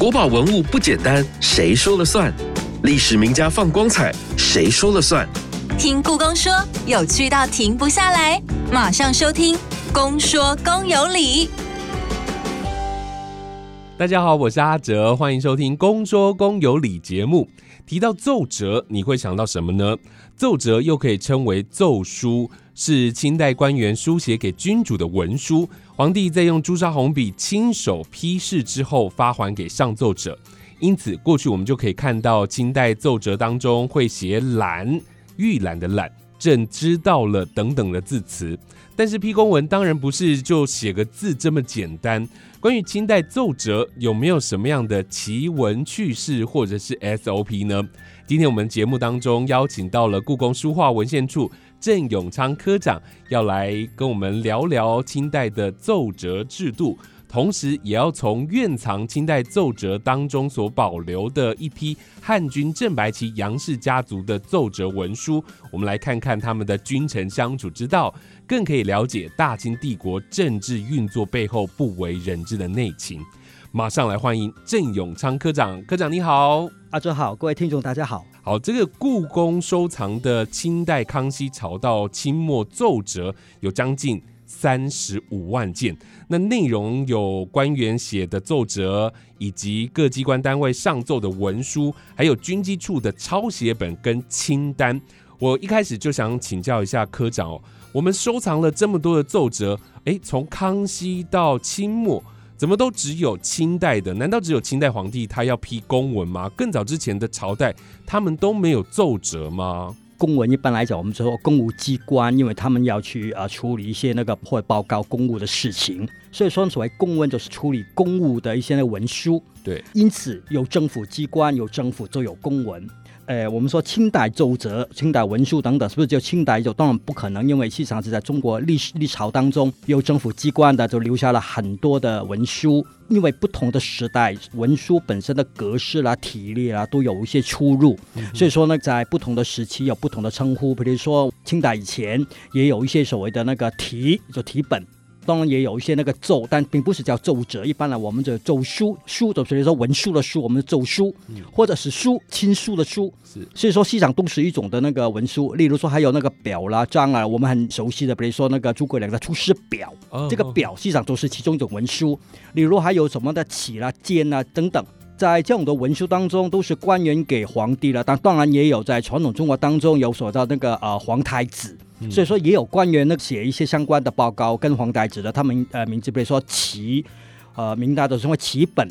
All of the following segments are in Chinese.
国宝文物不简单，谁说了算？历史名家放光彩，谁说了算？听故宫说，有趣到停不下来，马上收听《公说公有理》。大家好，我是阿哲，欢迎收听《公说公有理》节目。提到奏折，你会想到什么呢？奏折又可以称为奏书，是清代官员书写给君主的文书，皇帝在用朱砂红笔亲手批示之后发还给上奏者。因此，过去我们就可以看到清代奏折当中会写“览”，预览的“览”，朕知道了等等的字词。但是批公文当然不是就写个字这么简单。关于清代奏折有没有什么样的奇闻趣事或者是 SOP 呢？今天我们节目当中邀请到了故宫书画文献处郑永昌科长，要来跟我们聊聊清代的奏折制度。同时，也要从院藏清代奏折当中所保留的一批汉军正白旗杨氏家族的奏折文书，我们来看看他们的君臣相处之道，更可以了解大清帝国政治运作背后不为人知的内情。马上来欢迎郑永昌科长，科长你好，阿哲好，各位听众大家好。好，这个故宫收藏的清代康熙朝到清末奏折有将近。三十五万件，那内容有官员写的奏折，以及各机关单位上奏的文书，还有军机处的抄写本跟清单。我一开始就想请教一下科长哦，我们收藏了这么多的奏折，诶，从康熙到清末，怎么都只有清代的？难道只有清代皇帝他要批公文吗？更早之前的朝代，他们都没有奏折吗？公文一般来讲，我们说公务机关，因为他们要去啊处理一些那个或报告公务的事情，所以说所谓公文就是处理公务的一些那文书。对，因此有政府机关有政府就有公文。呃，我们说清代奏折、清代文书等等，是不是就清代就当然不可能，因为实际上是在中国历史历朝当中有政府机关的，就留下了很多的文书。因为不同的时代，文书本身的格式啦、体例啦，都有一些出入，所以说呢，在不同的时期有不同的称呼。比如说清代以前也有一些所谓的那个题，就题本。当然也有一些那个奏，但并不是叫奏折。一般呢，我们就奏书，书就比如说文书的书，我们的奏书，或者是书亲书的书。是，所以说西场都是一种的那个文书。例如说还有那个表啦、章啊，我们很熟悉的，比如说那个诸葛亮的《出师表》，这个表西场都是其中一种文书。例如还有什么的起啦、监啊等等。在这种的文书当中，都是官员给皇帝了，但当然也有在传统中国当中有所到那个呃皇太子，所以说也有官员呢写一些相关的报告跟皇太子的他们呃名字，比如说齐，呃明代的称为齐本。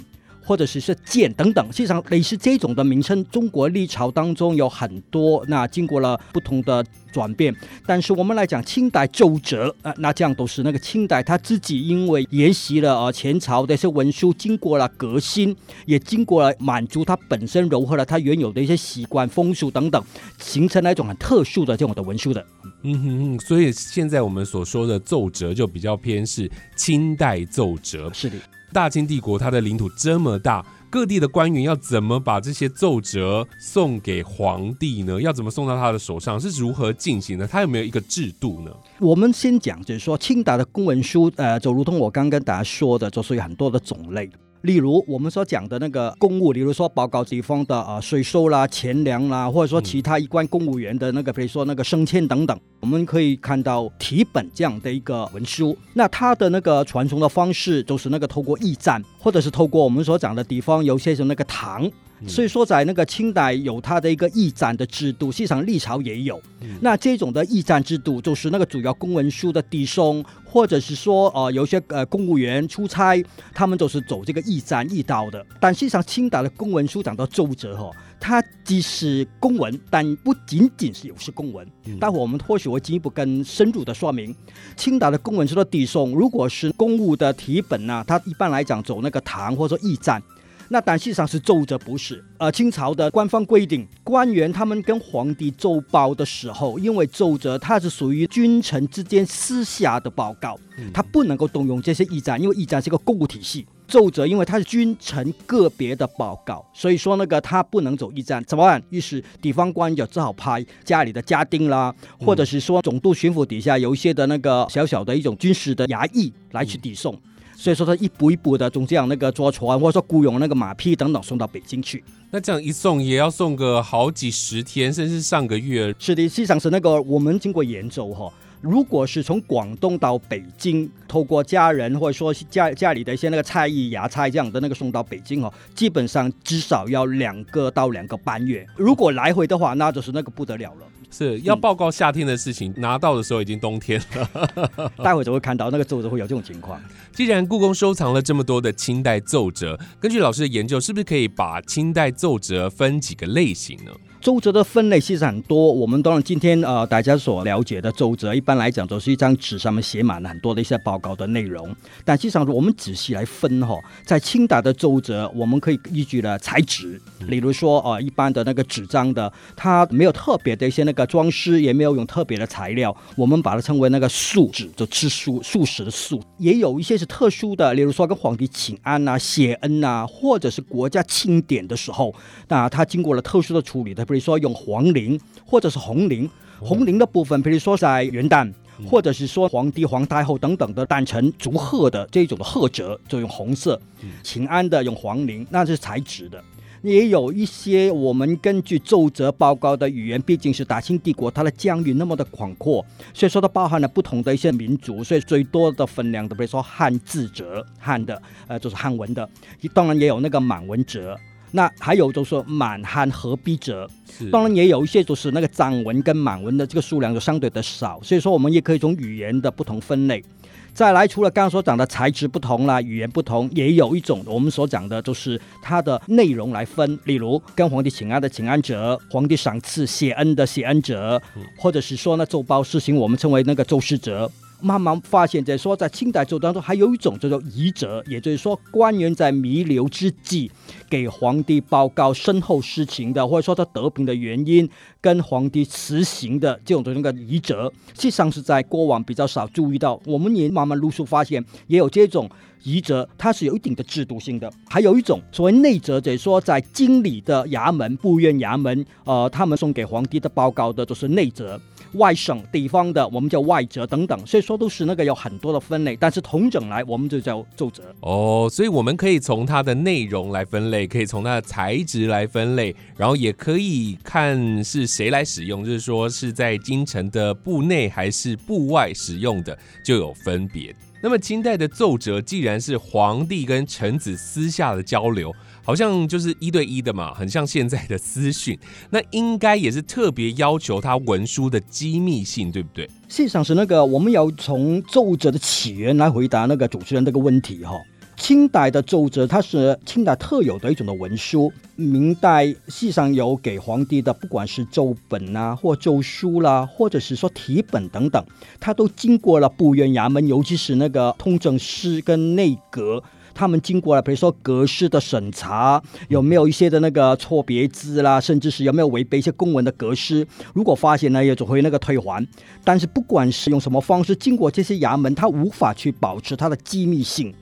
或者是是剑等等，实际上类似这种的名称，中国历朝当中有很多。那经过了不同的转变，但是我们来讲清代奏折啊，那这样都是那个清代他自己因为沿袭了呃前朝的一些文书，经过了革新，也经过了满足它本身柔和了它原有的一些习惯风俗等等，形成了一种很特殊的这种的文书的。嗯哼哼，所以现在我们所说的奏折就比较偏是清代奏折。是的。大清帝国它的领土这么大，各地的官员要怎么把这些奏折送给皇帝呢？要怎么送到他的手上？是如何进行的？他有没有一个制度呢？我们先讲，就是说清代的公文书，呃，就如同我刚跟大家说的，就是有很多的种类。例如我们所讲的那个公务，比如说报告地方的啊税收啦、钱粮啦，或者说其他一关公务员的那个，比如说那个升迁等等，我们可以看到题本这样的一个文书。那它的那个传送的方式，就是那个透过驿站，或者是透过我们所讲的地方有些是那个堂。所以说，在那个清代有它的一个驿站的制度，实际上历朝也有。那这种的驿站制度，就是那个主要公文书的递送，或者是说，呃，有些呃公务员出差，他们都是走这个驿站驿道的。但实际上，清代的公文书讲到奏折哈，它既是公文，但不仅仅是有是公文。待会我们或许会进一步更深入的说明，清代的公文书的递送，如果是公务的题本呢，它一般来讲走那个堂或者说驿站。那但实际上是奏折，不是。呃，清朝的官方规定，官员他们跟皇帝奏报的时候，因为奏折它是属于君臣之间私下的报告，它不能够动用这些驿站，因为驿站是一个公务体系。奏折因为它是君臣个别的报告，所以说那个他不能走驿站，怎么办？于是地方官就只好派家里的家丁啦，或者是说总督巡抚底下有一些的那个小小的一种军事的衙役来去递送。所以说他一步一步的从这样那个坐船或者说雇佣那个马匹等等送到北京去。那这样一送也要送个好几十天，甚至上个月。是的，实际上是那个我们经过研究哈。如果是从广东到北京，透过家人或者说家家里的一些那个菜艺芽菜这样的那个送到北京哦，基本上至少要两个到两个半月。如果来回的话，那就是那个不得了了。是要报告夏天的事情，拿到的时候已经冬天了。待会就会看到那个奏折会有这种情况。既然故宫收藏了这么多的清代奏折，根据老师的研究，是不是可以把清代奏折分几个类型呢？奏折的分类其实很多，我们当然今天呃大家所了解的周折，一般来讲都是一张纸上面写满了很多的一些报告的内容。但实际上，我们仔细来分哈，在清代的周折，我们可以依据了材质，例如说呃一般的那个纸张的，它没有特别的一些那个装饰，也没有用特别的材料，我们把它称为那个素纸，就吃素素食的素。也有一些是特殊的，例如说跟皇帝请安呐、谢恩呐，或者是国家庆典的时候，那它经过了特殊的处理的。比如说用黄绫或者是红绫，红绫的部分，比如说在元旦，或者是说皇帝、皇太后等等的诞辰祝贺的这种的贺折，就用红色；请安的用黄绫，那是材质的。也有一些我们根据奏折报告的语言，毕竟是大清帝国，它的疆域那么的广阔，所以说它包含了不同的一些民族，所以最多的分量的，比如说汉字折，汉的，呃，就是汉文的，当然也有那个满文折。那还有就是满汉合璧者，当然也有一些就是那个藏文跟满文的这个数量就相对的少，所以说我们也可以从语言的不同分类。再来，除了刚刚所讲的材质不同啦，语言不同，也有一种我们所讲的就是它的内容来分，例如跟皇帝请安的请安者，皇帝赏赐谢恩的谢恩者，或者是说呢奏报事情，我们称为那个奏事者。慢慢发现，在说在清代奏当中，还有一种叫做遗折，也就是说官员在弥留之际，给皇帝报告身后事情的，或者说他得病的原因，跟皇帝辞行的这种的那个遗折，实际上是在过往比较少注意到。我们也慢慢陆续发现，也有这种遗折，它是有一定的制度性的。还有一种所谓内折，就是说在京里的衙门、部院衙门，呃，他们送给皇帝的报告的，就是内折。外省地方的，我们叫外折等等，所以说都是那个有很多的分类，但是同整来，我们就叫奏折。哦，所以我们可以从它的内容来分类，可以从它的材质来分类，然后也可以看是谁来使用，就是说是在京城的部内还是部外使用的，就有分别。那么清代的奏折，既然是皇帝跟臣子私下的交流。好像就是一对一的嘛，很像现在的私讯，那应该也是特别要求他文书的机密性，对不对？事实上是那个，我们要从奏折的起源来回答那个主持人这个问题哈。清代的奏折，它是清代特有的一种的文书。明代实际上有给皇帝的，不管是奏本啊，或奏书啦，或者是说题本等等，它都经过了部院衙门，尤其是那个通政司跟内阁。他们经过了，比如说格式的审查，有没有一些的那个错别字啦，甚至是有没有违背一些公文的格式？如果发现呢，也就会那个退还。但是不管是用什么方式，经过这些衙门，它无法去保持它的机密性。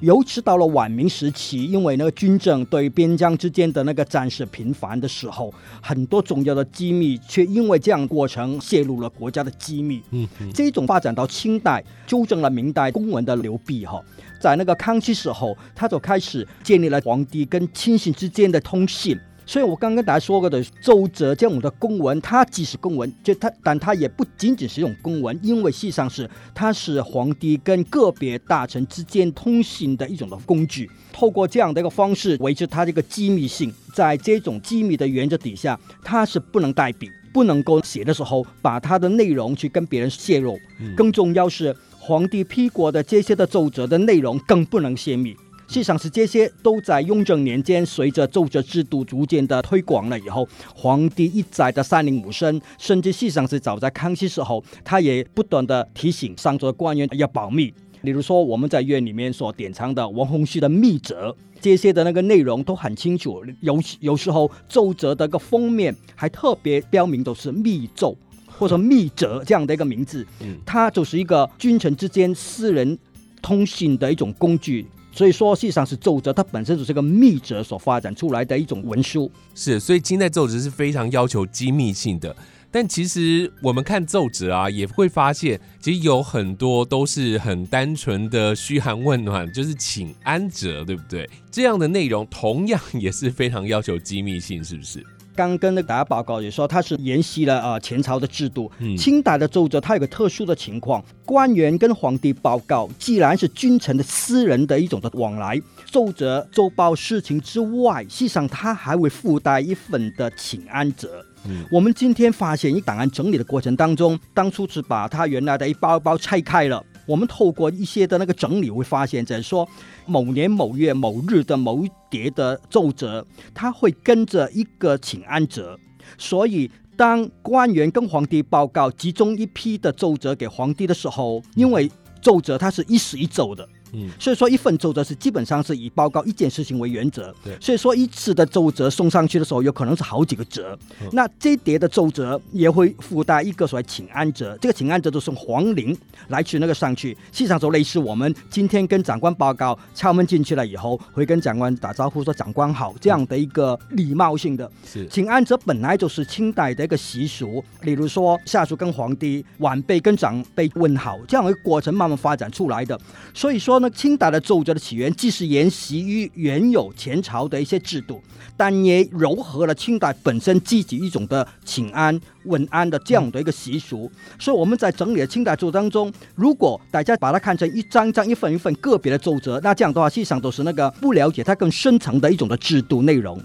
尤其到了晚明时期，因为那个军政对边疆之间的那个战事频繁的时候，很多重要的机密却因为这样过程泄露了国家的机密。嗯，这种发展到清代，纠正了明代公文的流弊哈，在那个康熙时候，他就开始建立了皇帝跟亲信之间的通信。所以我刚跟大家说过的奏折这样的公文，它既是公文，就它，但它也不仅仅是一种公文，因为实际上是它是皇帝跟个别大臣之间通信的一种的工具。透过这样的一个方式维持它这个机密性，在这种机密的原则底下，它是不能代笔，不能够写的时候把它的内容去跟别人泄露。更重要是皇帝批过的这些的奏折的内容更不能泄密。实际上是这些都在雍正年间，随着奏折制度逐渐的推广了以后，皇帝一再的三令五申，甚至实际上是早在康熙时候，他也不断的提醒上座的官员要保密。例如说，我们在院里面所典藏的王洪熙的密折，这些的那个内容都很清楚，有有时候奏折的个封面还特别标明都是密奏或者密折这样的一个名字，它就是一个君臣之间私人通信的一种工具。所以说，事实上是奏折，它本身就是个密折所发展出来的一种文书。是，所以清代奏折是非常要求机密性的。但其实我们看奏折啊，也会发现，其实有很多都是很单纯的嘘寒问暖，就是请安折，对不对？这样的内容同样也是非常要求机密性，是不是？刚跟那个大家报告也说，它是沿袭了呃前朝的制度。嗯清代的奏折它有个特殊的情况，官员跟皇帝报告，既然是君臣的私人的一种的往来，奏折奏报事情之外，实际上它还会附带一份的请安折。嗯我们今天发现一档案整理的过程当中，当初是把它原来的一包一包拆开了。我们透过一些的那个整理，会发现，在说某年某月某日的某一叠的奏折，它会跟着一个请安折，所以。当官员跟皇帝报告集中一批的奏折给皇帝的时候，因为奏折它是一时一奏的，嗯所以说一份奏折是基本上是以报告一件事情为原则对，所以说一次的奏折送上去的时候，有可能是好几个折。嗯那这一叠的奏折也会附带一个所谓请安折，这个请安折就是皇陵来去那个上去，实际上就类似我们今天跟长官报告敲门进去了以后，会跟长官打招呼说长官好这样的一个礼貌性的。是请安折本来就是清代的一个习俗，例如说下属跟皇帝、晚辈跟长辈问好，这样的一个过程慢慢发展出来的。所以说呢，清代的奏折的起源既是沿袭于原有前朝的一些制度，但也糅合了清代本身自己一种的请安问安的这样的一个习俗。所以我们在整理的清代奏当中，如果大家把它看成一张张、一份一份个别的奏折，那这样的话，实际上都是那个不了解它更深层的一种的制度内容。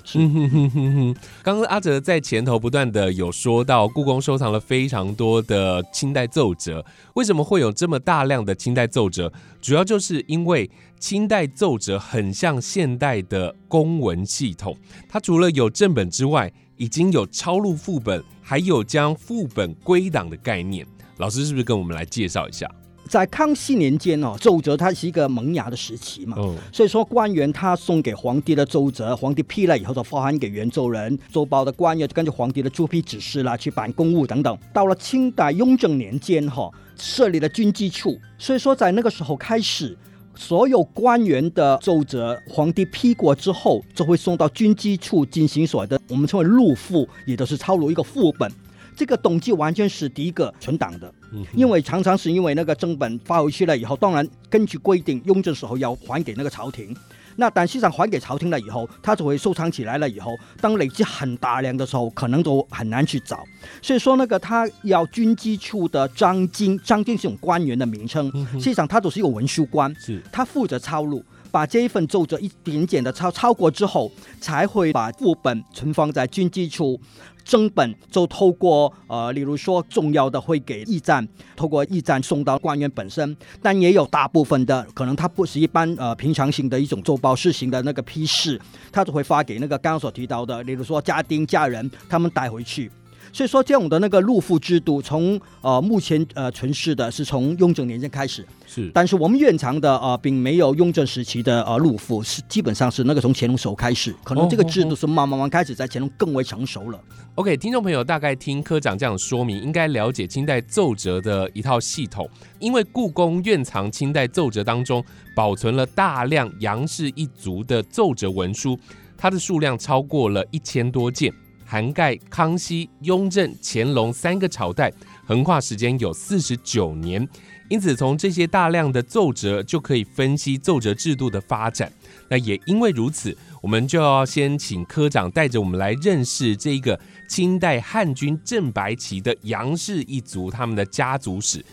刚刚阿哲在前头不断的有说到，故宫收藏了非常多的清代奏折。为什么会有这么大量的清代奏折？主要就是因为清代奏折很像现代的公文系统，它除了有正本之外，已经有抄录副本，还有将副本归档的概念。老师是不是跟我们来介绍一下？在康熙年间哦，奏折它是一个萌芽的时期嘛，哦，所以说官员他送给皇帝的奏折，皇帝批了以后就发函给原奏人，奏报的官员就根据皇帝的朱批指示啦去办公务等等。到了清代雍正年间哈、设立了军机处，所以说在那个时候开始。所有官员的奏折，皇帝批过之后，就会送到军机处进行所谓的我们称为录副，也就是抄录一个副本。这个动机完全是第一个存档的，因为常常是因为那个正本发回去了以后，当然根据规定，雍正时候要还给那个朝廷。那但实际上还给朝廷了以后，它就会收藏起来了以后，当累积很大量的时候，可能都很难去找。所以说那个他要军机处的张经，张经是种官员的名称，实际上他都是一个文书官，是他负责抄录。把这一份奏折一点点的抄抄过之后，才会把副本存放在军机处，正本就透过呃，例如说重要的会给驿站，透过驿站送到官员本身，但也有大部分的可能它不是一般呃平常性的一种奏报事情的那个批示，他就会发给那个刚刚所提到的，例如说家丁家人他们带回去。所以说，这样的那个入赋制度，从呃目前呃存世的是从雍正年间开始，是，但是我们院藏的呃，并没有雍正时期的呃入赋，是基本上是那个从乾隆时候开始，可能这个制度是慢慢慢开始在乾隆更为成熟了。OK，听众朋友大概听科长这样说明，应该了解清代奏折的一套系统。因为故宫院藏清代奏折当中保存了大量杨氏一族的奏折文书，它的数量超过了一千多件，涵盖康熙、雍正、乾隆三个朝代，横跨时间有四十九年。因此，从这些大量的奏折就可以分析奏折制度的发展。那也因为如此，我们就要先请科长带着我们来认识这个清代汉军正白旗的杨氏一族他们的家族史。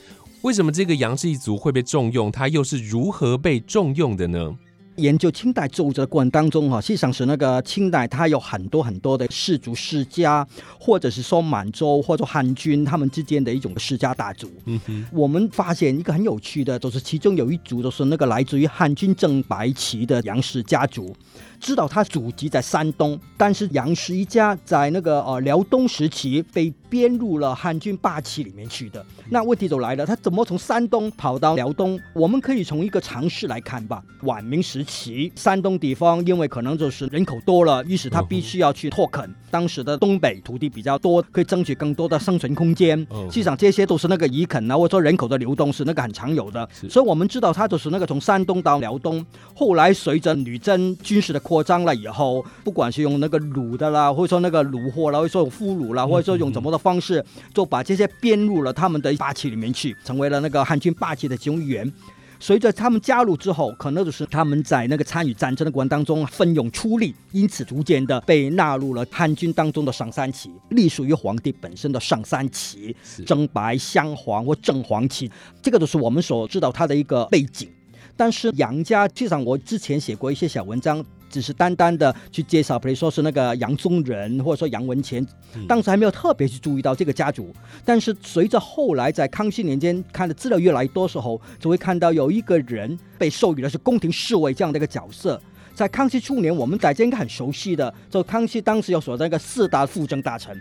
为什么这个杨氏一族会被重用？它又是如何被重用的呢？研究清代奏折的过程当中哈，实际上是那个清代它有很多很多的氏族世家，或者是说满洲或者汉军他们之间的一种世家大族。嗯哼，我们发现一个很有趣的，就是其中有一族就是那个来自于汉军正白旗的杨氏家族。知道他祖籍在山东，但是杨氏一家在那个呃辽东时期被编入了汉军八旗里面去的。那问题就来了，他怎么从山东跑到辽东？我们可以从一个常识来看吧。晚明时期，山东地方因为可能就是人口多了，于是他必须要去拓垦。当时的东北土地比较多，可以争取更多的生存空间。嗯实际上这些都是那个移垦啊，或者说人口的流动是那个很常有的。是所以我们知道他就是那个从山东到辽东，后来随着女真军事的扩张了以后，不管是用那个掳的啦，或者说那个虏获啦，或者说用俘虏啦，或者说用怎么的方式，就把这些编入了他们的八旗里面去，成为了那个汉军八旗的其中一员。随着他们加入之后，可能就是他们在那个参与战争的过程当中奋勇出力，因此逐渐的被纳入了汉军当中的上三旗，隶属于皇帝本身的上三旗，正白、镶黄或正黄旗，这个都是我们所知道它的一个背景。但是杨家，实际上我之前写过一些小文章，只是单单的去介绍，比如说是那个杨宗仁，或者说杨文乾，当时还没有特别去注意到这个家族。但是随着后来在康熙年间看的资料越来越多时候，就会看到有一个人被授予的是宫廷侍卫这样的一个角色。在康熙初年，我们大家应该很熟悉的，就康熙当时有所那个四大辅政大臣，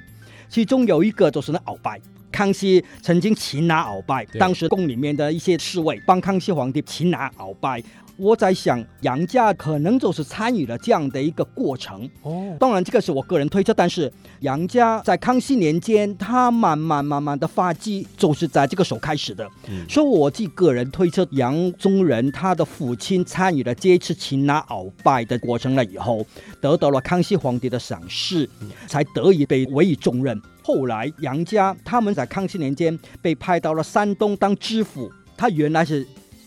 其中有一个就是那鳌拜。康熙曾经擒拿鳌拜，当时宫里面的一些侍卫帮康熙皇帝擒拿鳌拜。我在想，杨家可能就是参与了这样的一个过程。哦，当然，这个是我个人推测，但是杨家在康熙年间，他慢慢慢慢的发迹，就是在这个时候开始的。嗯所以我自己个人推测，杨宗仁他的父亲参与了这一次擒拿鳌拜的过程了以后，得到了康熙皇帝的赏识，才得以被委以重任。后来杨家他们在康熙年间被派到了山东当知府，他原来是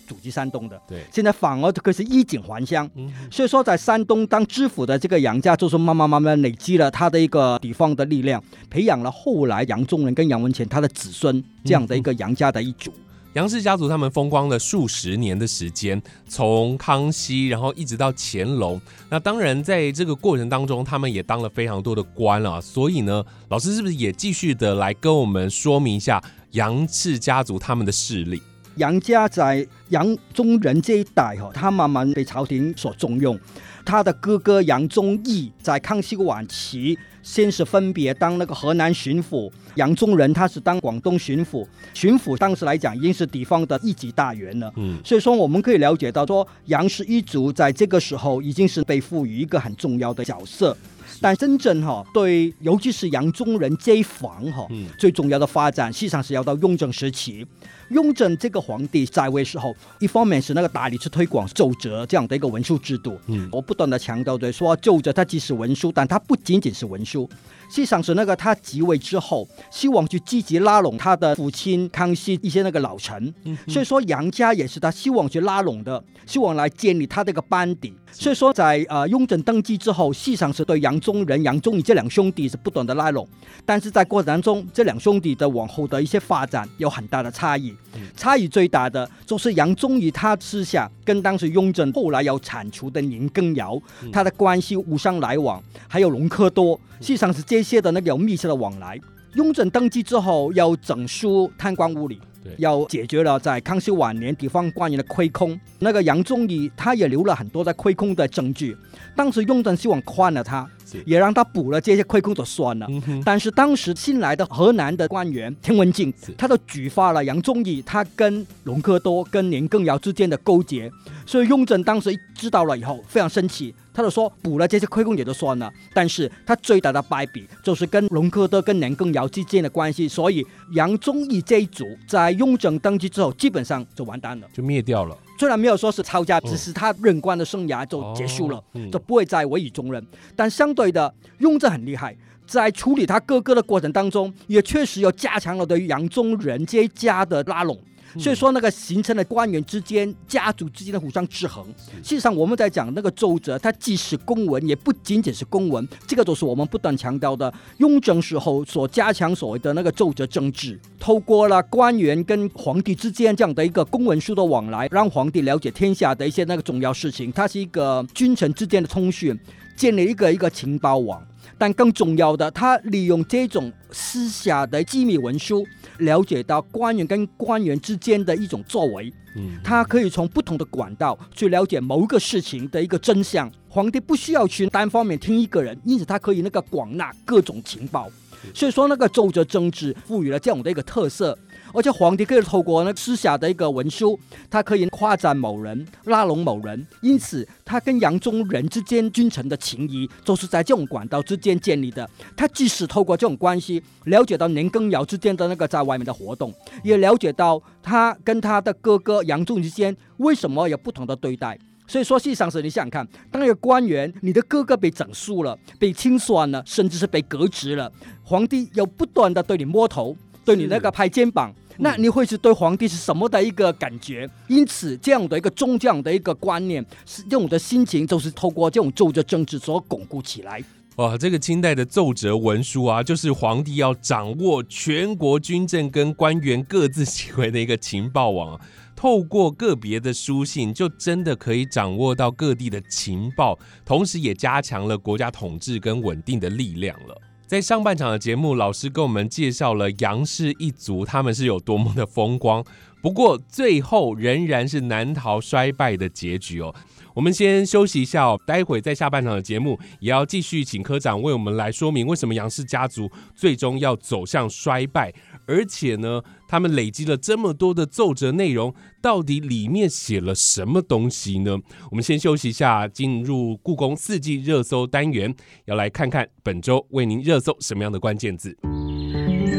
祖籍山东的，对，现在反而这个是衣锦还乡。嗯所以说，在山东当知府的这个杨家，就是慢慢慢慢累积了他的一个地方的力量，培养了后来杨宗仁跟杨文乾他的子孙这样的一个杨家的一族。杨氏家族他们风光了数十年的时间，从康熙，然后一直到乾隆。那当然，在这个过程当中，他们也当了非常多的官了。所以呢，老师是不是也继续的来跟我们说明一下杨氏家族他们的势力？杨家在杨宗仁这一代哈，他慢慢被朝廷所重用。他的哥哥杨宗义在康熙晚期，先是分别当那个河南巡抚，杨宗仁他是当广东巡抚。巡抚当时来讲已经是地方的一级大员了。嗯，所以说，我们可以了解到说，杨氏一族在这个时候已经是被赋予一个很重要的角色。但真正哈、对，尤其是杨宗仁这一房哈、嗯最重要的发展，实际上是要到雍正时期。雍正这个皇帝在位时候，一方面是那个大力去推广奏折这样的一个文书制度。嗯我不断的强调对，说奏折它既是文书，但它不仅仅是文书，实际上是那个他即位之后，希望去积极拉拢他的父亲康熙一些那个老臣。所以说杨家也是他希望去拉拢的，希望来建立他这个班底。所以说在呃雍正登基之后，实际上是对杨宗仁、杨宗义这两兄弟是不断的拉拢，但是在过程当中，这两兄弟的往后的一些发展有很大的差异。差异最大的就是杨宗义他私下跟当时雍正后来要铲除的年羹尧，他的关系无商来往，还有隆科多，实际上是这些的那个有密切的往来。雍正登基之后，要整肃贪官污吏，要解决了在康熙晚年地方官员的亏空。那个杨宗义他也留了很多在亏空的证据，当时雍正希望宽了他，也让他补了这些亏空就算了。嗯，但是当时新来的河南的官员田文镜，他就举发了杨宗义他跟隆科多跟年羹尧之间的勾结，所以雍正当时知道了以后非常生气，他就说补了这些亏空也就算了，但是他最大的败笔就是跟隆科多跟年羹尧之间的关系，所以杨宗义这一组在雍正登基之后基本上就完蛋了。就灭掉了。虽然没有说是抄家，嗯只是他任官的生涯就结束了。就不会再委以重任。但相对的，雍正很厉害，在处理他哥哥的过程当中，也确实有加强了对于杨宗仁这一家的拉拢。所以说，那个形成了官员之间、家族之间的互相制衡。事实上，我们在讲那个奏折，它既是公文，也不仅仅是公文，这个都是我们不断强调的。雍正时候所加强所谓的那个奏折政治，透过了官员跟皇帝之间这样的一个公文书的往来，让皇帝了解天下的一些那个重要事情。它是一个君臣之间的通讯，建立一个一个情报网。但更重要的，他利用这种私下的机密文书，了解到官员跟官员之间的一种作为。嗯，他可以从不同的管道去了解某一个事情的一个真相。皇帝不需要去单方面听一个人，因此他可以那个广纳各种情报。所以说，那个奏折政治赋予了这样的一个特色，而且皇帝可以透过那私下的一个文书，他可以夸赞某人、拉拢某人，因此他跟杨宗仁之间君臣的情谊，都是在这种管道之间建立的。他即使透过这种关系了解到年羹尧之间的那个在外面的活动，也了解到他跟他的哥哥杨宗之间为什么有不同的对待。所以说，事实上是你想想看，当一个官员，你的哥哥被整肃了，被清算了，甚至是被革职了，皇帝又不断的对你摸头，对你那个拍肩膀。那你会是对皇帝是什么的一个感觉？因此，这样的一个宗教的一个观念，是这种的心情，就是透过这种奏折政治所巩固起来。哇，这个清代的奏折文书啊，就是皇帝要掌握全国军政跟官员各自行为的一个情报网。透过个别的书信，就真的可以掌握到各地的情报，同时也加强了国家统治跟稳定的力量了。在上半场的节目，老师跟我们介绍了杨氏一族他们是有多么的风光，不过最后仍然是难逃衰败的结局哦。我们先休息一下哦，待会在下半场的节目也要继续请科长为我们来说明为什么杨氏家族最终要走向衰败。而且呢，他们累积了这么多的奏折内容，到底里面写了什么东西呢？我们先休息一下，进入故宫四季热搜单元，要来看看本周为您热搜什么样的关键字。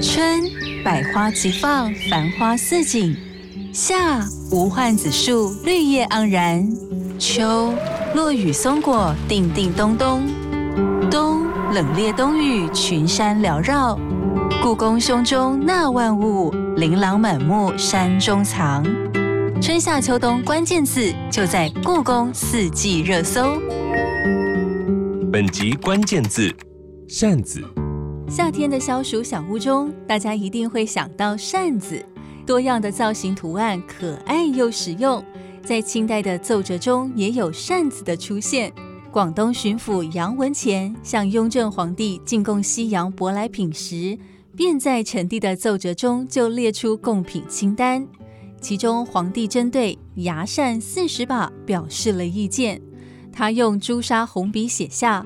春，百花齐放，繁花似锦；夏，无患子树，绿叶盎然；秋，落雨松果，叮叮咚咚；冬，冷冽冬雨，群山缭绕。故宫胸中纳万物，琳琅满目山中藏。春夏秋冬关键字就在故宫四季热搜。本集关键字：扇子。夏天的消暑小屋中，大家一定会想到扇子。多样的造型图案，可爱又实用。在清代的奏折中，也有扇子的出现。广东巡抚杨文乾向雍正皇帝进贡西洋舶来品时。便在臣弟的奏折中就列出贡品清单，其中皇帝针对牙扇四十把表示了意见。他用朱砂红笔写下：“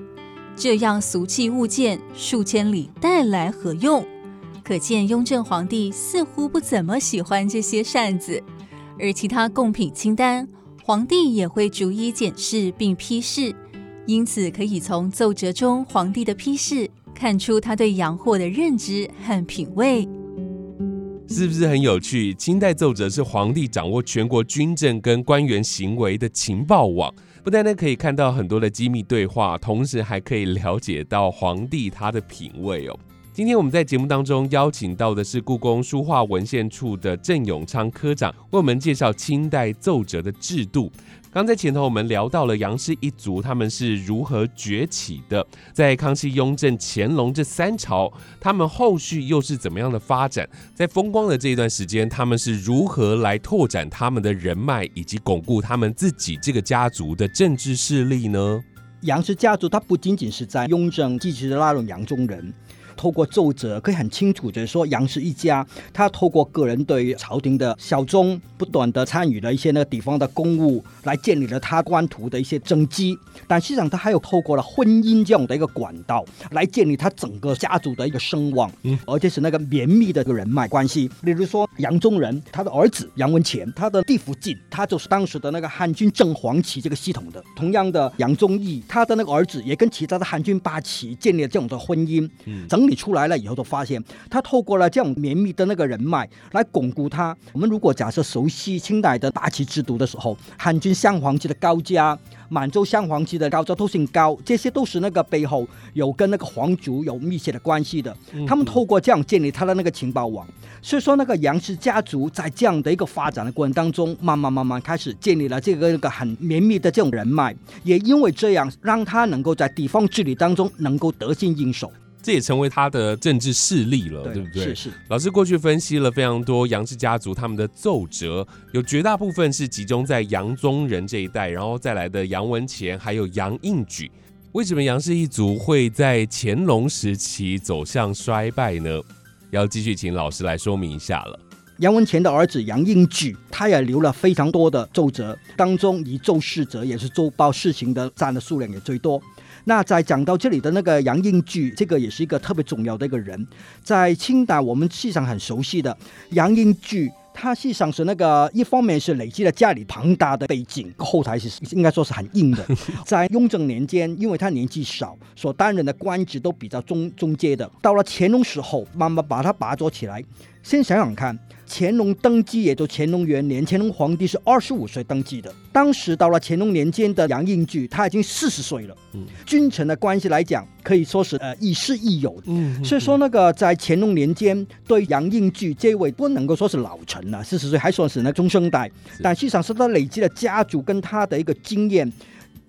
这样俗气物件，数千里带来何用？”可见雍正皇帝似乎不怎么喜欢这些扇子。而其他贡品清单，皇帝也会逐一检视并批示，因此可以从奏折中皇帝的批示。看出他对洋货的认知和品味，是不是很有趣？清代奏折是皇帝掌握全国军政跟官员行为的情报网，不单单可以看到很多的机密对话，同时还可以了解到皇帝他的品味哦。今天我们在节目当中邀请到的是故宫书画文献处的郑永昌科长，为我们介绍清代奏折的制度。刚在前头我们聊到了杨氏一族他们是如何崛起的，在康熙、雍正、乾隆这三朝，他们后续又是怎么样的发展？在风光的这一段时间，他们是如何来拓展他们的人脉，以及巩固他们自己这个家族的政治势力呢？杨氏家族，它不仅仅是在雍正继续的那种杨宗人。透过奏折可以很清楚的说，杨氏一家他透过个人对朝廷的小宗不断的参与了一些那个地方的公务，来建立了他官途的一些政绩。但实际上他还有透过了婚姻这样的一个管道，来建立他整个家族的一个声望，嗯，而且是那个绵密的一个人脉关系。例如说杨宗仁他的儿子杨文乾，他的弟福晋，他就是当时的那个汉军正黄旗这个系统的。同样的杨宗义，他的那个儿子也跟其他的汉军八旗建立了这种的婚姻，嗯，整。理出来了以后，都发现他透过了这样绵密的那个人脉来巩固他。我们如果假设熟悉清代的八旗制度的时候，汉军镶黄旗的高家、满洲镶黄旗的高家都姓高，这些都是那个背后有跟那个皇族有密切的关系的。他们透过这样建立他的那个情报网，所以说那个杨氏家族在这样的一个发展的过程当中，慢慢慢慢开始建立了这个那个很绵密的这种人脉，也因为这样让他能够在地方治理当中能够得心应手。这也成为他的政治势力了，对不对？是是。老师过去分析了非常多杨氏家族他们的奏折，有绝大部分是集中在杨宗仁这一代，然后再来的杨文乾还有杨应举。为什么杨氏一族会在乾隆时期走向衰败呢？要继续请老师来说明一下了。杨文乾的儿子杨应举，他也留了非常多的奏折，当中以奏事者也是奏报事情的占的数量也最多。那在讲到这里的那个杨应举，这个也是一个特别重要的一个人，在清代我们实际上很熟悉的杨应举，他实际上是那个一方面是累积了家里庞大的背景，后台是应该说是很硬的。在雍正年间，因为他年纪少，所担任的官职都比较中中阶的。到了乾隆时候，慢慢把他拔擢起来。先想想看，乾隆登基也就乾隆元年，乾隆皇帝是二十五岁登基的。当时到了乾隆年间的杨应举，他已经四十岁了。嗯君臣的关系来讲，可以说是呃亦师亦友的。嗯所以说，那个在乾隆年间，对杨应举这位不能够说是老臣了，四十岁还算是那中生代，但实际上是他累积了家族跟他的一个经验。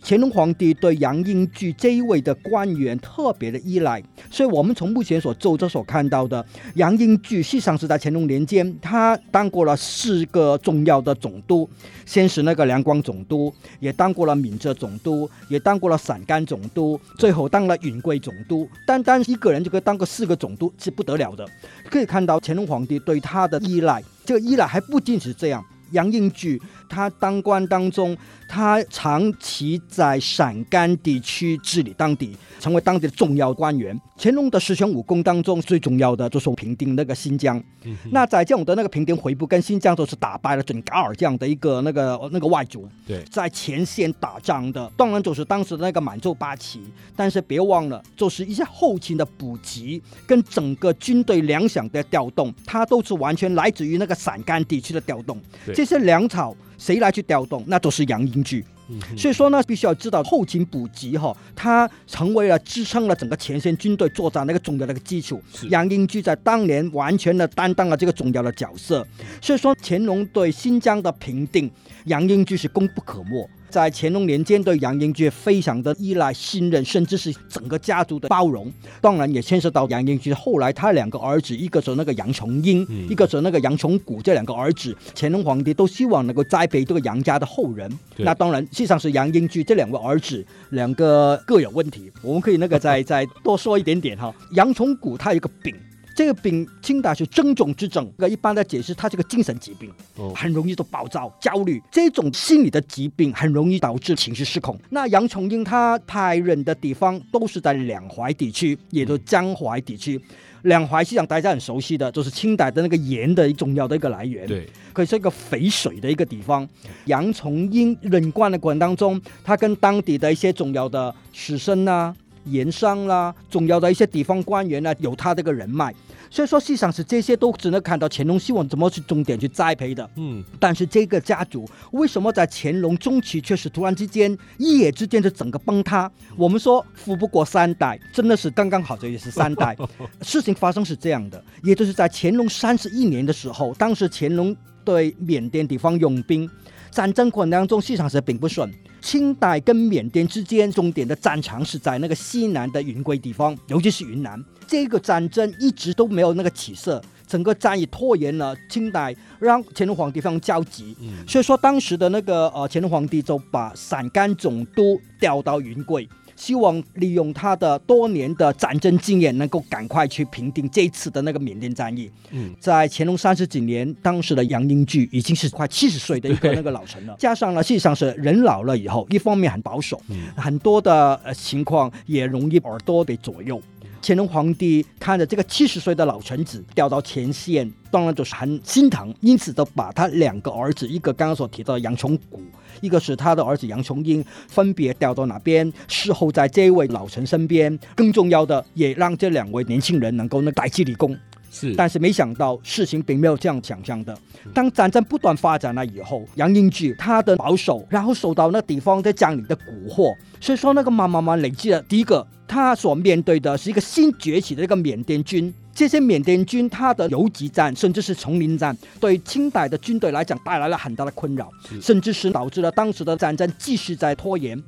乾隆皇帝对杨应具这一位的官员特别的依赖，所以我们从目前所奏折所看到的，杨应具实际上是在乾隆年间，他当过了四个重要的总督，先是那个两广总督，也当过了闽浙总督，也当过了陕甘总督，最后当了云贵总督。单单一个人就可以当个四个总督，是不得了的。可以看到乾隆皇帝对他的依赖，这个依赖还不仅是这样。杨应具他当官当中，他长期在陕甘地区治理当地，成为当地的重要官员。乾隆的十全武功当中，最重要的就是平定那个新疆。嗯那在这样的那个平定回部跟新疆，都是打败了准噶尔这样的一个那个那个外族。对在前线打仗的，当然就是当时的那个满洲八旗，但是别忘了，就是一些后勤的补给跟整个军队粮饷的调动，它都是完全来自于那个陕甘地区的调动。对这些粮草谁来去调动？那都是杨英具。嗯所以说呢，必须要知道后勤补给哈，它成为了支撑了整个前线军队作战的一个重要的一个基础。杨英居在当年完全的担当了这个重要的角色，所以说乾隆对新疆的平定，杨英居是功不可没。在乾隆年间，对杨英居非常的依赖、信任，甚至是整个家族的包容。当然也牵涉到杨英居后来他两个儿子，一个是那个杨崇英，嗯一个是那个杨崇古，这两个儿子，乾隆皇帝都希望能够栽培这个杨家的后人。那当然，实际上是杨英居这两个儿子两个各有问题，我们可以那个再 再多说一点点哈。杨崇古他有一个病。这个病，清代是症种之症，这个一般的解释，它是个精神疾病，哦很容易都暴躁、焦虑，这种心理的疾病很容易导致情绪失控。那杨崇英他派人的地方都是在两淮地区，也就是江淮地区。两淮实际上大家很熟悉的，就是清代的那个盐的重要的一个来源。对，可以是一个肥水的一个地方。杨崇英任官的过程当中，他跟当地的一些重要的士绅啦、盐商啦、重要的一些地方官员呢，有他这个人脉。所以说，实际上是这些都只能看到乾隆希望怎么去重点去栽培的。嗯但是这个家族为什么在乾隆中期却是突然之间一夜之间就整个崩塌？我们说富不过三代，真的是刚刚好，这也是三代。事情发生是这样的，也就是在乾隆三十一年的时候，当时乾隆对缅甸地方用兵，战争过程当中市场是并不顺。清代跟缅甸之间重点的战场是在那个西南的云贵地方，尤其是云南。这个战争一直都没有那个起色，整个战役拖延了清代，让乾隆皇帝非常焦急。嗯所以说，当时的那个呃乾隆皇帝就把陕甘总督调到云贵，希望利用他的多年的战争经验，能够赶快去平定这一次的那个缅甸战役。嗯在乾隆三十几年，当时的杨英俊已经是快七十岁的一个那个老臣了，加上呢，实际上是人老了以后，一方面很保守，嗯很多的呃情况也容易耳朵被左右。乾隆皇帝看着这个七十岁的老臣子调到前线，当然就是很心疼，因此都把他两个儿子，一个刚刚所提到的杨崇古，一个是他的儿子杨崇英，分别调到哪边，侍候在这位老臣身边。更重要的，也让这两位年轻人能够呢代际立功。是，但是没想到事情并没有这样想象的。当战争不断发展了以后，杨英具他的保守，然后受到那地方的将领的蛊惑，所以说那个慢慢慢累积了。第一个，他所面对的是一个新崛起的一个缅甸军。这些缅甸军，他的游击战甚至是丛林战，对清代的军队来讲带来了很大的困扰，甚至是导致了当时的战争继续在拖延。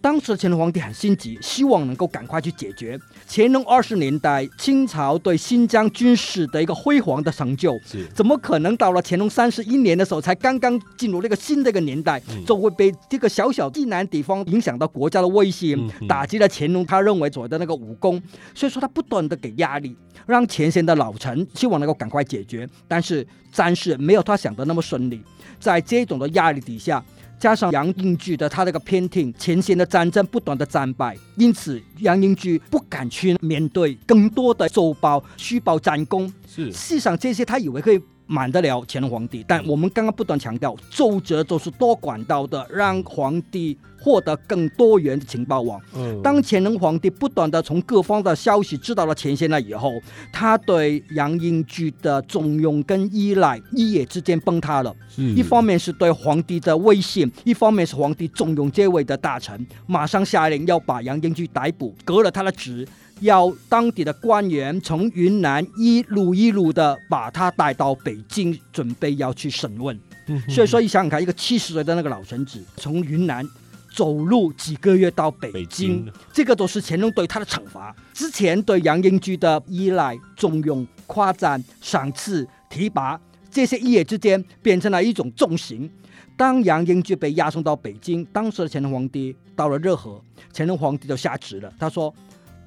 当时的乾隆皇帝很心急，希望能够赶快去解决。乾隆二十年代，清朝对新疆军事的一个辉煌的成就，怎么可能到了乾隆三十一年的时候，才刚刚进入这个新的一个年代，嗯就会被这个小小济南地方影响到国家的威信嗯，嗯打击了乾隆他认为所谓的那个武功，所以说他不断的给压力，让前线的老臣希望能够赶快解决，但是战事没有他想的那么顺利，在这种的压力底下。加上杨应举的他那个偏听，前线的战争不断的战败，因此杨应举不敢去面对更多的奏报、虚报战功，是。事实上，这些他以为可以瞒得了乾隆皇帝，但我们刚刚不断强调，奏折都是多管道的，让皇帝获得更多元的情报网。嗯当乾隆皇帝不断的从各方的消息知道了前线了以后，他对杨英居的重用跟依赖一夜之间崩塌了。一方面是对皇帝的威信，一方面是皇帝重用这位的大臣，马上下令要把杨英居逮捕，革了他的职，要当地的官员从云南一路一路的把他带到北京，准备要去审问。嗯所以说，你想想看，一个七十岁的那个老臣子从云南走路几个月到北北，京这个都是乾隆对他的惩罚。之前对杨英居的依赖、重用、夸赞、赏赐、提拔，这些一夜之间变成了一种重刑。当杨英居被押送到北京，当时的乾隆皇帝到了热河，乾隆皇帝就下旨了，他说：“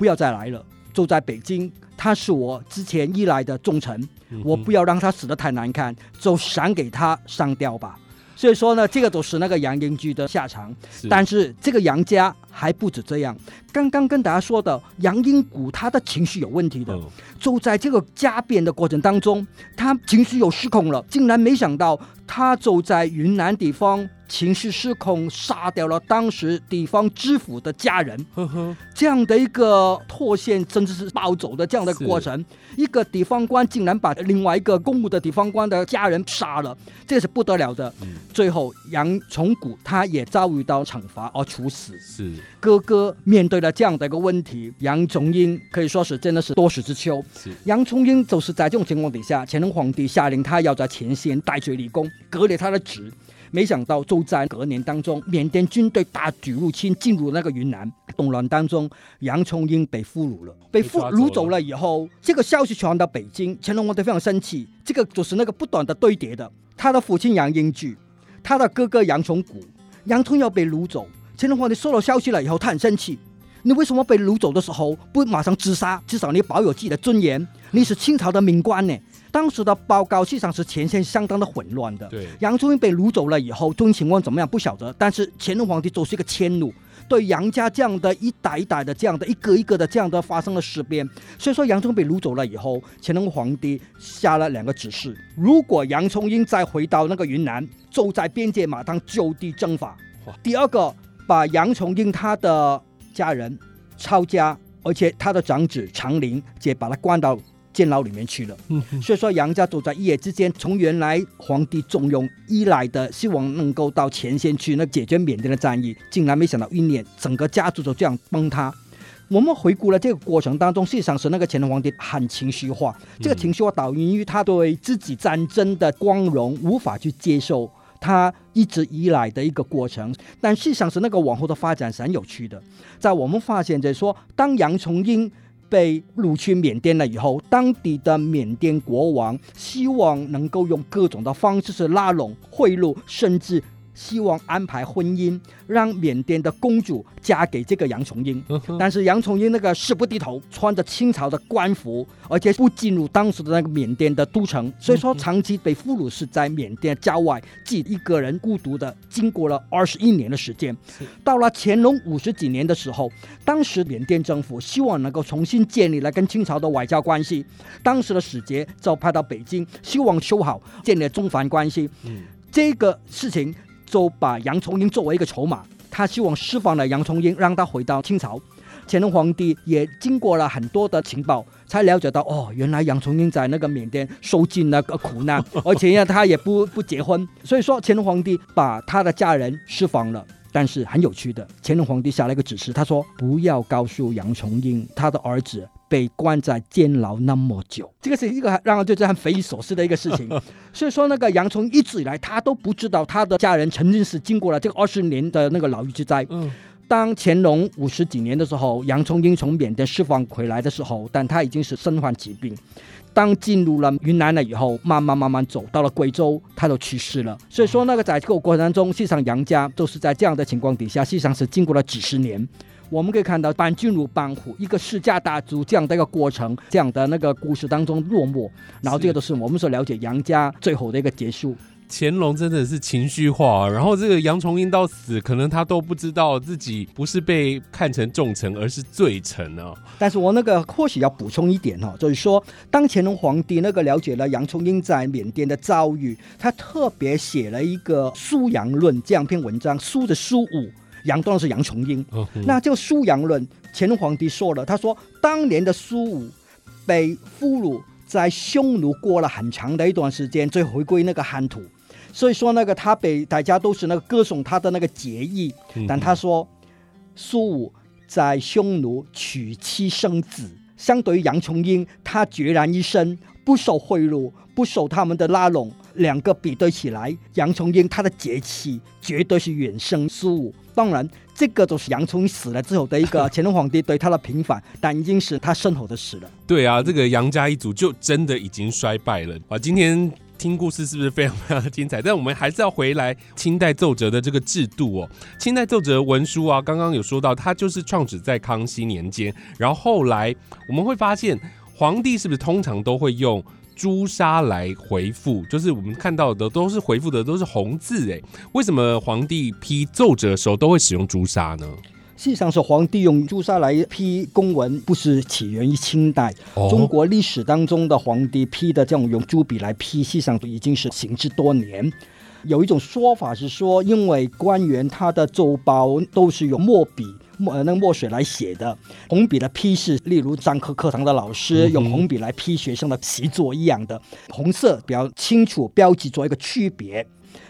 不要再来了，住在北京，他是我之前依赖的重臣，我不要让他死得太难看，就赏给他上吊吧。”所以说呢，这个都是那个杨英居的下场。但是这个杨家还不止这样，刚刚跟大家说的杨英谷，他的情绪有问题的，嗯就在这个加变的过程当中，他情绪有失控了，竟然没想到他就在云南地方情绪失控，杀掉了当时地方知府的家人，呵呵，这样的一个脱线甚至是暴走的这样的过程，一个地方官竟然把另外一个公务的地方官的家人杀了，这是不得了的。嗯。最后杨崇谷他也遭遇到惩罚而处死。是哥哥面对了这样的一个问题，杨崇英可以说是真的是多事之秋。是杨崇英就是在这种情况底下，乾隆皇帝下令他要在前线戴罪立功，革了他的职。没想到就在隔年当中，缅甸军队大举入侵，进入那个云南动乱当中，杨崇英被俘虏了。被俘虏走了以后，这个消息传到北京，乾隆皇帝非常生气。这个就是那个不断的堆叠的，他的父亲杨英居，他的哥哥杨崇古，杨崇要被掳走。乾隆皇帝收到消息了以后，他很生气。你为什么被掳走的时候不马上自杀？至少你保有自己的尊严。你是清朝的命官呢。当时的报告实际上是前线相当的混乱的。对杨宗英被掳走了以后，究竟情况怎么样不晓得。但是乾隆皇帝就是一个迁怒，对杨家这样的一代一代的这样的一个一个的这样的发生了事变。所以说杨宗英被掳走了以后，乾隆皇帝下了两个指示：如果杨崇英再回到那个云南，就在边界马上就地正法。第二个，把杨崇英他的家人抄家，而且他的长子长林也把他关到监牢里面去了。嗯所以说，杨家就在一夜之间，从原来皇帝重用依赖的，希望能够到前线去那解决缅甸的战役，竟然没想到一年整个家族就这样崩塌。我们回顾了这个过程当中，事实际上是那个乾隆皇帝很情绪化，这个情绪化导因于他对自己战争的光荣无法去接受。他一直以来的一个过程，但事实上是那个往后的发展是很有趣的。在我们发现，就是说，当杨崇英被掳去缅甸了以后，当地的缅甸国王希望能够用各种的方式是拉拢、贿赂，甚至希望安排婚姻，让缅甸的公主嫁给这个杨崇英。但是杨崇英那个誓不低头，穿着清朝的官服，而且不进入当时的那个缅甸的都城，所以说长期被俘虏是在缅甸郊外，自己一个人孤独的经过了二十一年的时间。到了乾隆五十几年的时候，当时缅甸政府希望能够重新建立了跟清朝的外交关系，当时的使节就派到北京，希望修好建立中梵关系。嗯这个事情就把杨崇英作为一个筹码，他希望释放了杨崇英，让他回到清朝。乾隆皇帝也经过了很多的情报，才了解到哦，原来杨崇英在那个缅甸受尽了个苦难，而且呢，他也不不结婚，所以说乾隆皇帝把他的家人释放了。但是很有趣的，乾隆皇帝下了一个指示，他说不要告诉杨崇英他的儿子被关在监牢那么久，这个是一个让人觉得很匪夷所思的一个事情。所以说，那个杨崇一直以来他都不知道他的家人曾经是经过了这个二十年的那个牢狱之灾。嗯当乾隆五十几年的时候，杨崇英从缅甸释放回来的时候，但他已经是身患疾病。当进入了云南了以后，慢慢慢慢走到了贵州，他都去世了。所以说，那个在这个过程当中，实际上杨家都是在这样的情况底下，实际上是经过了几十年。我们可以看到班君如班虎一个世家大族这样的一个过程，这样的那个故事当中落寞，然后这个都是我们所了解杨家最后的一个结束。乾隆真的是情绪化，然后这个杨崇英到死，可能他都不知道自己不是被看成重臣，而是罪臣啊。但是我那个或许要补充一点哈，就是说，当乾隆皇帝那个了解了杨崇英在缅甸的遭遇，他特别写了一个《苏阳论》这样篇文章，苏的苏武。杨当然是杨崇英。那这个苏杨论，乾隆皇帝说了，他说当年的苏武被俘虏在匈奴过了很长的一段时间，最后回归那个汉土。所以说那个他被大家都是那个歌颂他的那个节义，但他说苏武在匈奴娶妻生子，相对于杨琼英，他决然一生，不受贿赂，不受他们的拉拢，两个比对起来，杨琼英他的节气绝对是远胜苏武。当然，这个就是杨琼英死了之后的一个 乾隆皇帝对他的平反，但已经是他身后的事了。对啊，这个杨家一族就真的已经衰败了啊！今天听故事是不是非常非常的精彩？但我们还是要回来清代奏折的这个制度哦。清代奏折文书啊，刚刚有说到，它就是创始在康熙年间，然后后来我们会发现，皇帝是不是通常都会用朱砂来回复？就是我们看到的都是回复的都是红字，哎，为什么皇帝批奏折的时候都会使用朱砂呢？事实上是皇帝用朱砂来批公文，不是起源于清代。哦中国历史当中的皇帝批的这种用朱笔来批，实际上已经是行之多年。有一种说法是说，因为官员他的奏报都是用墨笔。墨呃那个墨水来写的，红笔的批示，例如上课课堂的老师用红笔来批学生的习作一样的，红色比较清楚标记做一个区别。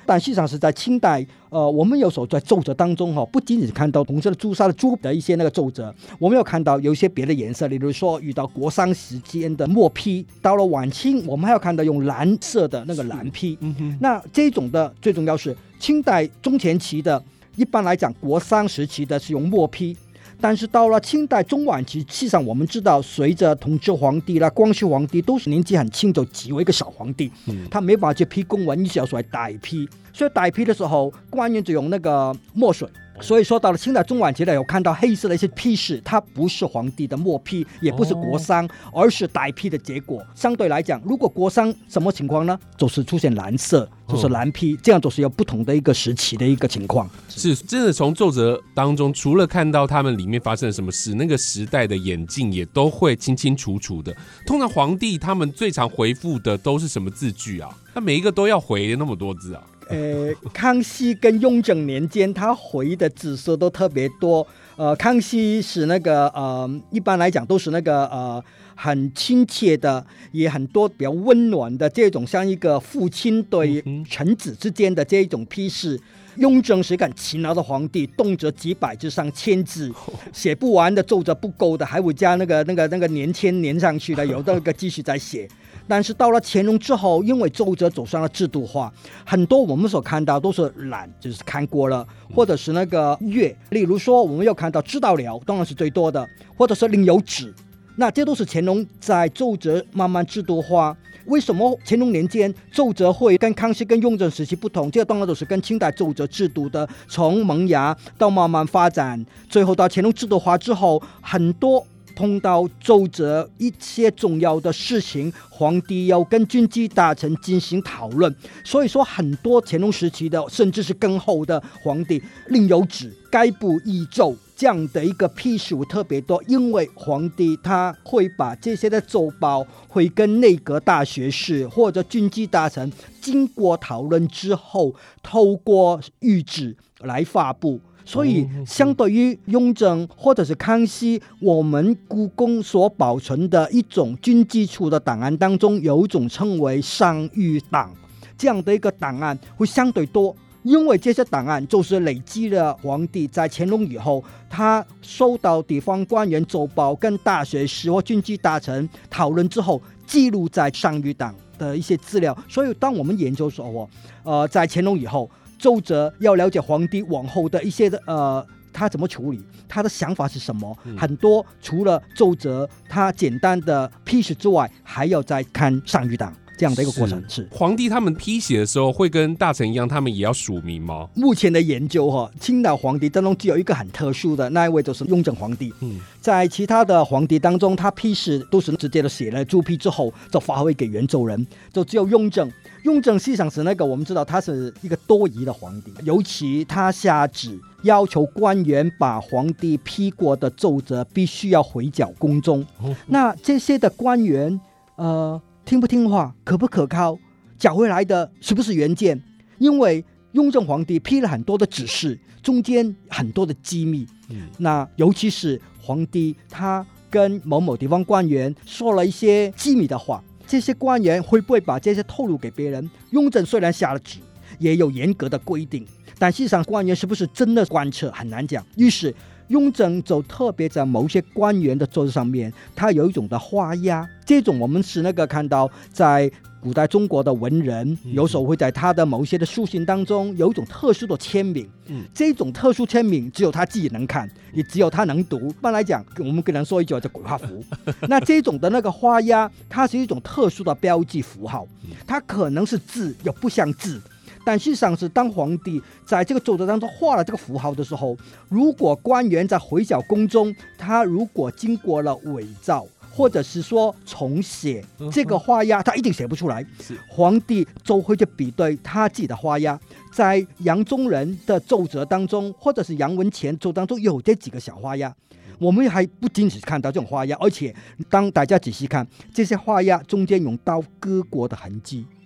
但实际上是在清代，呃，我们有时候在奏折当中哈、不仅仅看到红色的朱砂的朱的一些那个奏折，我们有看到有一些别的颜色，例如说遇到国殇时间的墨批，到了晚清，我们还要看到用蓝色的那个蓝批。嗯哼，那这种的最重要是清代中前期的，一般来讲国商时期的是用墨批。但是到了清代中晚期，实际上我们知道，随着同治皇帝啦、光绪皇帝都是年纪很轻，就即为一个小皇帝，嗯他没办法去批公文，你只要说来代批。所以代批的时候，官员就用那个墨水。所以说到了清代中晚期呢，有看到黑色的一些批示，它不是皇帝的墨批，也不是国商，而是代批的结果。相对来讲，如果国商什么情况呢？就是出现蓝色，就是蓝批，这样就是有不同的一个时期的一个情况。是真的从奏折当中，除了看到他们里面发生了什么事，那个时代的眼镜也都会清清楚楚的。通常皇帝他们最常回复的都是什么字句啊？他每一个都要回那么多字啊？呃，康熙跟雍正年间，他回的子嗣都特别多。呃，康熙是那个呃，一般来讲都是那个呃很亲切的，也很多比较温暖的这种，像一个父亲对臣子之间的这一种批示。雍正是一个很勤劳的皇帝，动辄几百字上千字，写不完的奏折不够的，还会加那个那个那个年签粘上去的，有的那个继续在写。但是到了乾隆之后，因为奏折走上了制度化，很多我们所看到都是懒，就是看过了，或者是那个月。例如说，我们又看到知道了，当然是最多的，或者是另有旨。那这都是乾隆在奏折慢慢制度化。为什么乾隆年间奏折会跟康熙跟雍正时期不同？这个当然都是跟清代奏折制度的从萌芽到慢慢发展，最后到乾隆制度化之后，很多碰到奏折一些重要的事情，皇帝要跟军机大臣进行讨论。所以说，很多乾隆时期的，甚至是更后的皇帝，另有旨，该部议奏。这样的一个批述特别多，因为皇帝他会把这些的奏报会跟内阁大学士或者军机大臣经过讨论之后，透过谕旨来发布。所以，相对于雍正或者是康熙，我们故宫所保存的一种军机处的档案当中，有一种称为上谕档，这样的一个档案会相对多。因为这些档案就是累积了皇帝在乾隆以后，他收到地方官员奏报跟大学士或军机大臣讨论之后，记录在上谕档的一些资料。所以，当我们研究说，哦，呃，在乾隆以后，奏折要了解皇帝往后的一些的呃。他怎么处理？他的想法是什么？很多除了奏折，他简单的批示之外，还要再看上谕档这样的一个过程。是皇帝他们批写的时候会跟大臣一样，他们也要署名吗？目前的研究哈，清朝皇帝当中只有一个很特殊的那一位，就是雍正皇帝。嗯，在其他的皇帝当中，他批示都是直接的写了朱批之后，就发回给元州人。就只有雍正，雍正实际上是那个我们知道他是一个多疑的皇帝，尤其他下旨要求官员把皇帝批过的奏折必须要回缴宫中。哦那这些的官员，呃，听不听话，可不可靠，缴回来的是不是原件？因为雍正皇帝批了很多的指示，中间很多的机密。嗯那尤其是皇帝他跟某某地方官员说了一些机密的话，这些官员会不会把这些透露给别人？雍正虽然下了旨，也有严格的规定，但实际上官员是不是真的贯彻很难讲。于是雍正就特别在某些官员的桌子上面，他有一种的花押，这种我们是那个看到在。古代中国的文人嗯有时候会在他的某一些的书信当中有一种特殊的签名，嗯这种特殊签名只有他自己能看，也只有他能读。一般来讲，我们跟人说一句叫鬼画符。那这种的那个花押，它是一种特殊的标记符号，它可能是字，又不像字。但事实上是，当皇帝在这个奏折当中画了这个符号的时候，如果官员在回缴宫中，他如果经过了伪造，或者是说重写这个花押，他一定写不出来。是皇帝就会去比对他自己的花押，在杨宗仁的奏折当中，或者是杨文乾奏当中有这几个小花押。我们还不仅只看到这种花押，而且当大家仔细看，这些花押中间用刀割过的痕迹，哦，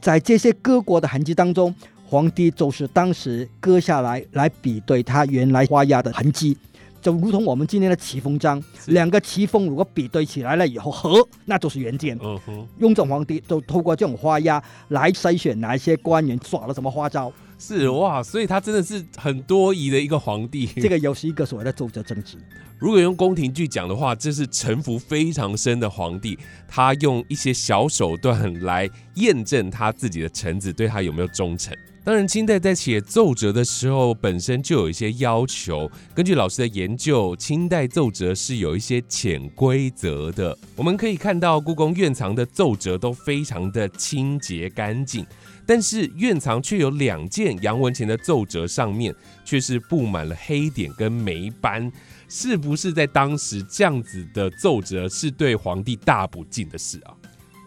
在这些割过的痕迹当中，皇帝就是当时割下来来比对他原来花押的痕迹。就如同我们今天的旗封章，两个旗封如果比对起来了以后合，那就是原件。嗯哼，雍正皇帝就透过这种花押来筛选哪一些官员耍了什么花招，是哇，所以他真的是很多疑的一个皇帝。这个又是一个所谓的奏折政治。如果用宫廷剧讲的话，这是城府非常深的皇帝，他用一些小手段来验证他自己的臣子对他有没有忠诚。当然，清代在写奏折的时候，本身就有一些要求。根据老师的研究，清代奏折是有一些潜规则的。我们可以看到，故宫院藏的奏折都非常的清洁干净，但是院藏却有两件杨文乾的奏折上面却是布满了黑点跟霉斑。是不是在当时这样子的奏折是对皇帝大不敬的事啊？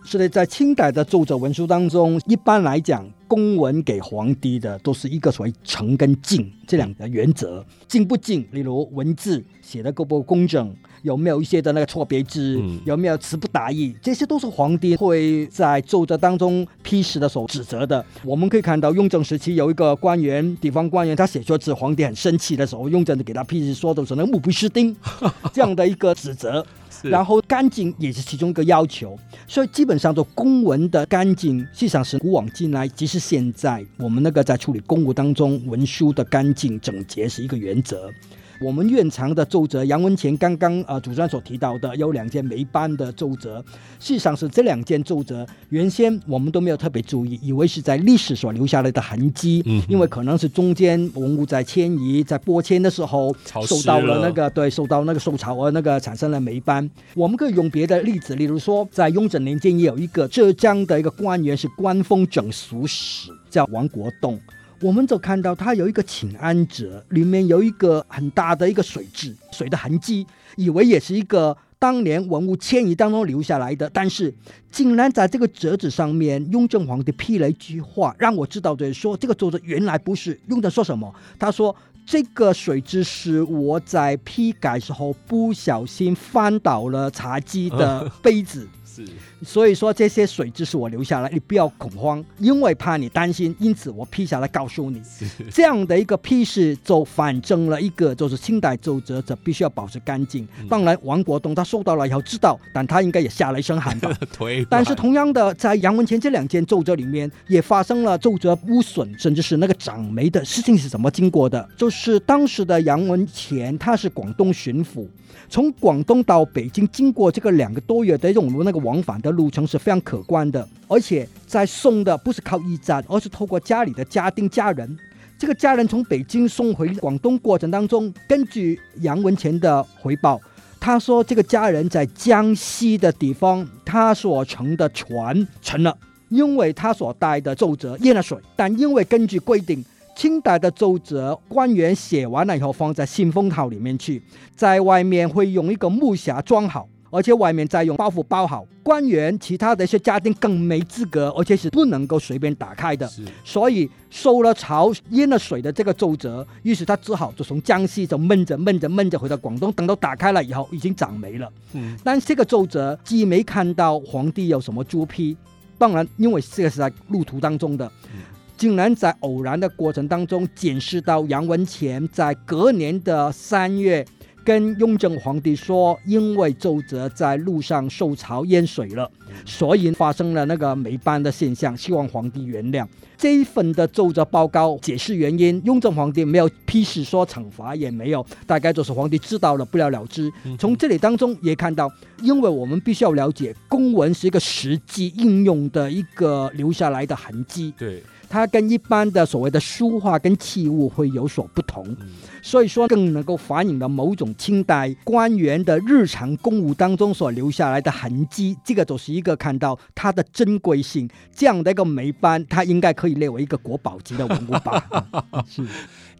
是的，在清代的奏折文书当中，一般来讲，公文给皇帝的都是一个所谓诚跟敬这两个原则。敬不敬，例如文字写的够不够工整，有没有一些的那个错别字，嗯有没有词不达意，这些都是皇帝会在奏折当中批示的时候指责的。我们可以看到，雍正时期有一个官员，地方官员，他写错字，皇帝很生气的时候，雍正就给他批示说的是那个目不识丁 这样的一个指责。然后干净也是其中一个要求，所以基本上做公文的干净，实际上是古往今来，即使现在我们那个在处理公务当中，文书的干净整洁是一个原则。我们院藏的奏折，杨文前刚刚呃主持人所提到的有两件霉斑的奏折，事实上是这两件奏折原先我们都没有特别注意，以为是在历史所留下来的痕迹，嗯因为可能是中间文物在迁移、在拨迁的时候受到了了那个对受到那个受潮而那个产生了霉斑。我们可以用别的例子，例如说在雍正年间也有一个浙江的一个官员是官封整俗史，叫王国栋。我们就看到它有一个请安折，里面有一个很大的一个水渍，水的痕迹，以为也是一个当年文物迁移当中留下来的，但是竟然在这个折子上面，雍正皇帝批了一句话，让我知道的说这个作者原来不是雍正说什么，他说。这个水渍是我在批改时候不小心翻倒了茶几的 杯子，是所以说这些水质是我留下来，你不要恐慌，因为怕你担心，因此我批下来告诉你。这样的一个批示就反证了一个，就是清代奏折者必须要保持干净。当然，王国栋他收到了以后知道，但他应该也吓了一身汗吧。但是同样的，在杨文乾这两件奏折里面，也发生了奏折污损，甚至是那个长霉的事情是怎么经过的？就是当时的杨文乾他是广东巡抚，从广东到北京，经过这个两个多月的这种那个往返的路程是非常可观的，而且在送的不是靠驿站，而是透过家里的家丁家人。这个家人从北京送回广东过程当中，根据杨文乾的回报，他说这个家人在江西的地方，他所乘的船沉了，因为他所带的奏折淹了水，但因为根据规定。清代的奏折，官员写完了以后放在信封套里面去，在外面会用一个木匣装好，而且外面再用包袱包好。官员其他的一些家丁更没资格，而且是不能够随便打开的。是所以受了潮、淹了水的这个奏折，于是他只好就从江西就闷着闷着闷着回到广东，等到打开了以后，已经长霉了。嗯但这个奏折既没看到皇帝有什么朱批，当然因为这个是在路途当中的，竟然在偶然的过程当中检视到杨文乾在隔年的三月。跟雍正皇帝说，因为奏折在路上受潮淹水了，所以发生了那个霉斑的现象，希望皇帝原谅。这一份的奏折报告解释原因，雍正皇帝没有批示说惩罚，也没有，大概就是皇帝知道了不了了之。从这里当中也看到，因为我们必须要了解，公文是一个实际应用的一个留下来的痕迹。对。它跟一般的所谓的书画跟器物会有所不同，所以说更能够反映了某种清代官员的日常公务当中所留下来的痕迹。这个就是一个看到它的珍贵性，这样的一个霉斑，它应该可以列为一个国宝级的文物吧？是。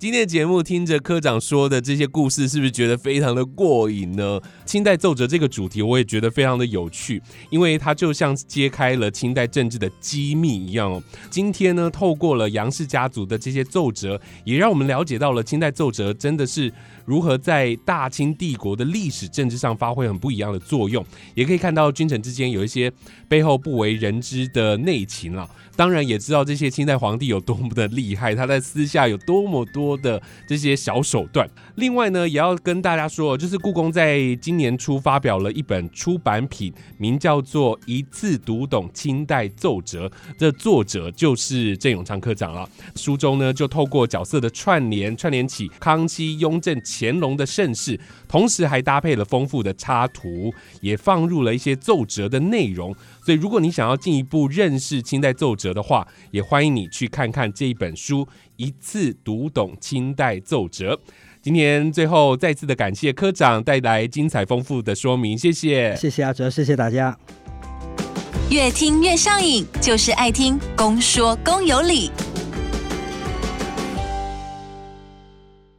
今天的节目听着科长说的这些故事，是不是觉得非常的过瘾呢？清代奏折这个主题，我也觉得非常的有趣，因为它就像揭开了清代政治的机密一样哦。今天呢，透过了杨氏家族的这些奏折，也让我们了解到了清代奏折真的是如何在大清帝国的历史政治上发挥很不一样的作用，也可以看到君臣之间有一些背后不为人知的内情了。当然也知道这些清代皇帝有多么的厉害，他在私下有多么多的这些小手段。另外呢，也要跟大家说，就是故宫在今年初发表了一本出版品，名叫做《一次读懂清代奏折》，这作者就是郑永昌科长了。书中呢，就透过角色的串联，串联起康熙、雍正、乾隆的盛世，同时还搭配了丰富的插图，也放入了一些奏折的内容。所以，如果你想要进一步认识清代奏折的话，也欢迎你去看看这一本书，一次读懂清代奏折。今天最后再次的感谢科长带来精彩丰富的说明，谢谢，谢谢阿哲，谢谢大家。越听越上瘾，就是爱听公说公有理。